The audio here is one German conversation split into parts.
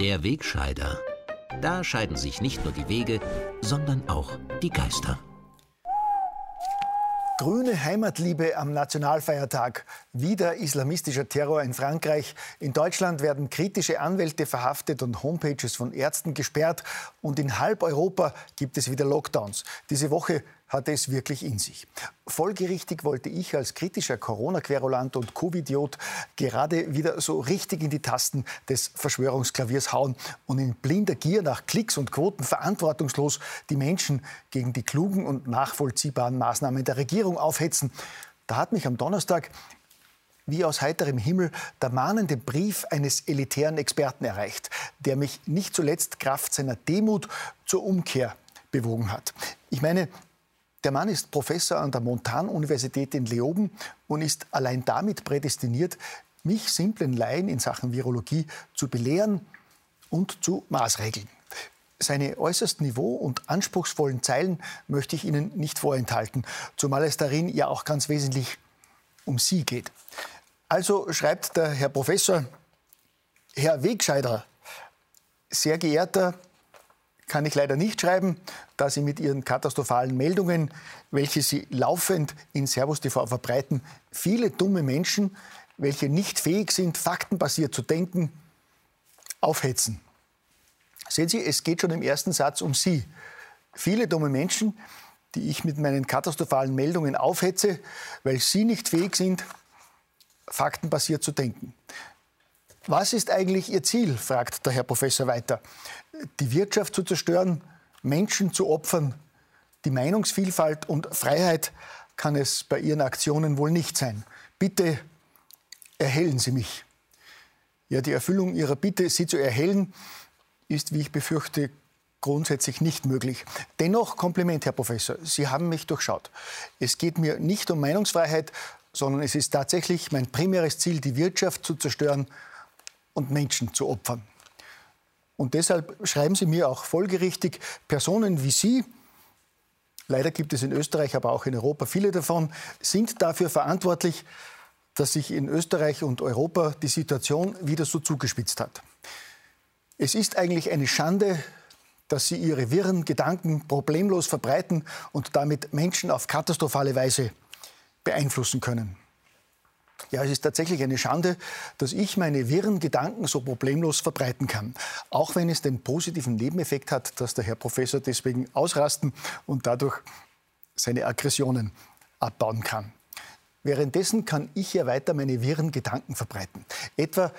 Der Wegscheider. Da scheiden sich nicht nur die Wege, sondern auch die Geister. Grüne Heimatliebe am Nationalfeiertag. Wieder islamistischer Terror in Frankreich. In Deutschland werden kritische Anwälte verhaftet und Homepages von Ärzten gesperrt. Und in halb Europa gibt es wieder Lockdowns. Diese Woche hatte es wirklich in sich. Folgerichtig wollte ich als kritischer Corona-Querulant und Covidiot gerade wieder so richtig in die Tasten des Verschwörungsklaviers hauen und in blinder Gier nach Klicks und Quoten verantwortungslos die Menschen gegen die klugen und nachvollziehbaren Maßnahmen der Regierung aufhetzen. Da hat mich am Donnerstag wie aus heiterem Himmel der mahnende Brief eines elitären Experten erreicht, der mich nicht zuletzt Kraft seiner Demut zur Umkehr bewogen hat. Ich meine, der Mann ist Professor an der Montan-Universität in Leoben und ist allein damit prädestiniert, mich simplen Laien in Sachen Virologie zu belehren und zu maßregeln. Seine äußerst niveau- und anspruchsvollen Zeilen möchte ich Ihnen nicht vorenthalten, zumal es darin ja auch ganz wesentlich um Sie geht. Also schreibt der Herr Professor, Herr Wegscheider, sehr geehrter kann ich leider nicht schreiben, da Sie mit Ihren katastrophalen Meldungen, welche Sie laufend in Servus TV verbreiten, viele dumme Menschen, welche nicht fähig sind, faktenbasiert zu denken, aufhetzen. Sehen Sie, es geht schon im ersten Satz um Sie. Viele dumme Menschen, die ich mit meinen katastrophalen Meldungen aufhetze, weil Sie nicht fähig sind, faktenbasiert zu denken. Was ist eigentlich Ihr Ziel? fragt der Herr Professor weiter die Wirtschaft zu zerstören, Menschen zu opfern. Die Meinungsvielfalt und Freiheit kann es bei Ihren Aktionen wohl nicht sein. Bitte erhellen Sie mich. Ja, die Erfüllung Ihrer Bitte, Sie zu erhellen, ist, wie ich befürchte, grundsätzlich nicht möglich. Dennoch Kompliment, Herr Professor. Sie haben mich durchschaut. Es geht mir nicht um Meinungsfreiheit, sondern es ist tatsächlich mein primäres Ziel, die Wirtschaft zu zerstören und Menschen zu opfern. Und deshalb schreiben Sie mir auch folgerichtig, Personen wie Sie, leider gibt es in Österreich, aber auch in Europa viele davon, sind dafür verantwortlich, dass sich in Österreich und Europa die Situation wieder so zugespitzt hat. Es ist eigentlich eine Schande, dass Sie Ihre wirren Gedanken problemlos verbreiten und damit Menschen auf katastrophale Weise beeinflussen können. Ja, es ist tatsächlich eine Schande, dass ich meine wirren Gedanken so problemlos verbreiten kann. Auch wenn es den positiven Nebeneffekt hat, dass der Herr Professor deswegen ausrasten und dadurch seine Aggressionen abbauen kann. Währenddessen kann ich ja weiter meine wirren Gedanken verbreiten. Etwa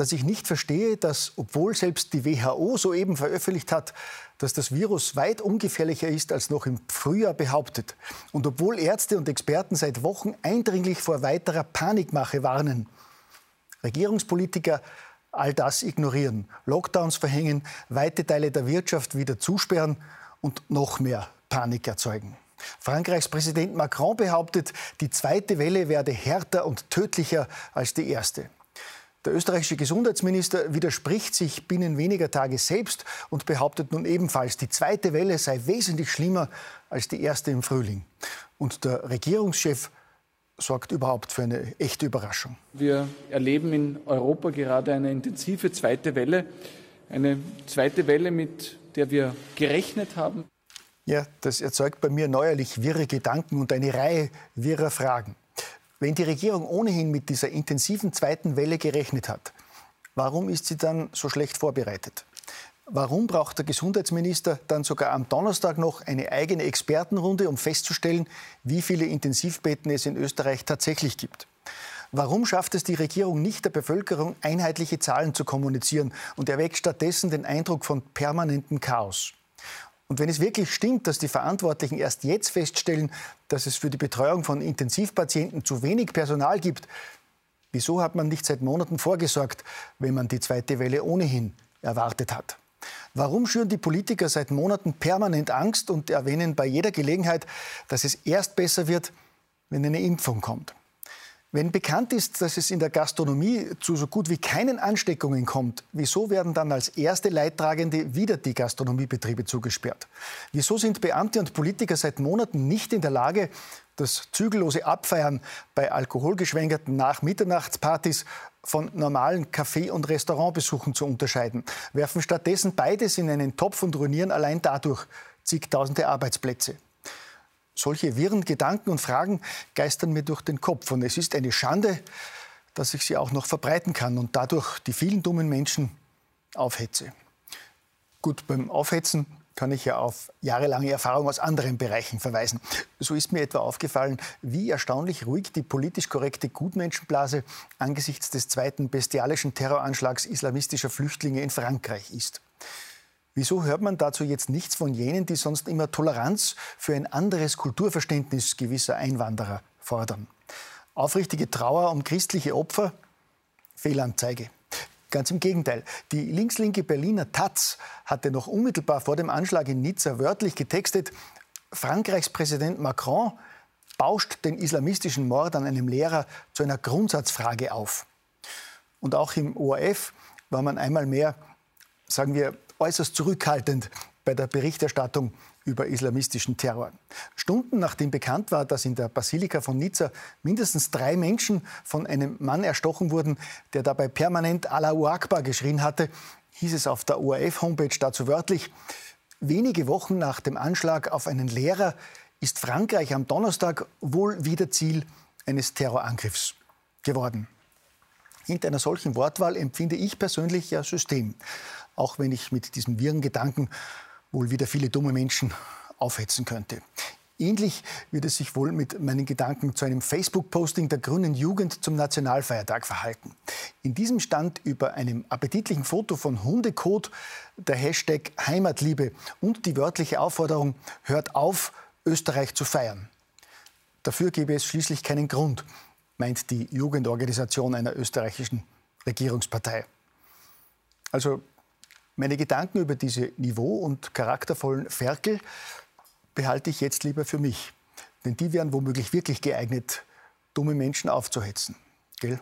dass ich nicht verstehe, dass, obwohl selbst die WHO soeben veröffentlicht hat, dass das Virus weit ungefährlicher ist als noch im Frühjahr behauptet, und obwohl Ärzte und Experten seit Wochen eindringlich vor weiterer Panikmache warnen, Regierungspolitiker all das ignorieren, Lockdowns verhängen, weite Teile der Wirtschaft wieder zusperren und noch mehr Panik erzeugen. Frankreichs Präsident Macron behauptet, die zweite Welle werde härter und tödlicher als die erste. Der österreichische Gesundheitsminister widerspricht sich binnen weniger Tage selbst und behauptet nun ebenfalls, die zweite Welle sei wesentlich schlimmer als die erste im Frühling. Und der Regierungschef sorgt überhaupt für eine echte Überraschung. Wir erleben in Europa gerade eine intensive zweite Welle, eine zweite Welle, mit der wir gerechnet haben. Ja, das erzeugt bei mir neuerlich wirre Gedanken und eine Reihe wirrer Fragen. Wenn die Regierung ohnehin mit dieser intensiven zweiten Welle gerechnet hat, warum ist sie dann so schlecht vorbereitet? Warum braucht der Gesundheitsminister dann sogar am Donnerstag noch eine eigene Expertenrunde, um festzustellen, wie viele Intensivbetten es in Österreich tatsächlich gibt? Warum schafft es die Regierung nicht, der Bevölkerung einheitliche Zahlen zu kommunizieren und erweckt stattdessen den Eindruck von permanentem Chaos? Und wenn es wirklich stimmt, dass die Verantwortlichen erst jetzt feststellen, dass es für die Betreuung von Intensivpatienten zu wenig Personal gibt, wieso hat man nicht seit Monaten vorgesorgt, wenn man die zweite Welle ohnehin erwartet hat? Warum schüren die Politiker seit Monaten permanent Angst und erwähnen bei jeder Gelegenheit, dass es erst besser wird, wenn eine Impfung kommt? Wenn bekannt ist, dass es in der Gastronomie zu so gut wie keinen Ansteckungen kommt, wieso werden dann als erste Leidtragende wieder die Gastronomiebetriebe zugesperrt? Wieso sind Beamte und Politiker seit Monaten nicht in der Lage, das zügellose Abfeiern bei alkoholgeschwängerten Nachmitternachtspartys von normalen Café- und Restaurantbesuchen zu unterscheiden, werfen stattdessen beides in einen Topf und ruinieren allein dadurch zigtausende Arbeitsplätze. Solche wirren Gedanken und Fragen geistern mir durch den Kopf. Und es ist eine Schande, dass ich sie auch noch verbreiten kann und dadurch die vielen dummen Menschen aufhetze. Gut, beim Aufhetzen kann ich ja auf jahrelange Erfahrung aus anderen Bereichen verweisen. So ist mir etwa aufgefallen, wie erstaunlich ruhig die politisch korrekte Gutmenschenblase angesichts des zweiten bestialischen Terroranschlags islamistischer Flüchtlinge in Frankreich ist. Wieso hört man dazu jetzt nichts von jenen, die sonst immer Toleranz für ein anderes Kulturverständnis gewisser Einwanderer fordern? Aufrichtige Trauer um christliche Opfer? Fehlanzeige. Ganz im Gegenteil. Die linkslinke Berliner Taz hatte noch unmittelbar vor dem Anschlag in Nizza wörtlich getextet, Frankreichs Präsident Macron bauscht den islamistischen Mord an einem Lehrer zu einer Grundsatzfrage auf. Und auch im ORF war man einmal mehr, sagen wir, äußerst zurückhaltend bei der Berichterstattung über islamistischen Terror. Stunden nachdem bekannt war, dass in der Basilika von Nizza mindestens drei Menschen von einem Mann erstochen wurden, der dabei permanent Allahu Akbar geschrien hatte, hieß es auf der ORF-Homepage dazu wörtlich, wenige Wochen nach dem Anschlag auf einen Lehrer ist Frankreich am Donnerstag wohl wieder Ziel eines Terrorangriffs geworden. Hinter einer solchen Wortwahl empfinde ich persönlich ja System auch wenn ich mit diesem wirren Gedanken wohl wieder viele dumme Menschen aufhetzen könnte. Ähnlich wird es sich wohl mit meinen Gedanken zu einem Facebook-Posting der Grünen Jugend zum Nationalfeiertag verhalten. In diesem stand über einem appetitlichen Foto von Hundekot der Hashtag Heimatliebe und die wörtliche Aufforderung Hört auf, Österreich zu feiern. Dafür gäbe es schließlich keinen Grund, meint die Jugendorganisation einer österreichischen Regierungspartei. Also meine Gedanken über diese niveau- und charaktervollen Ferkel behalte ich jetzt lieber für mich. Denn die wären womöglich wirklich geeignet, dumme Menschen aufzuhetzen. Gell?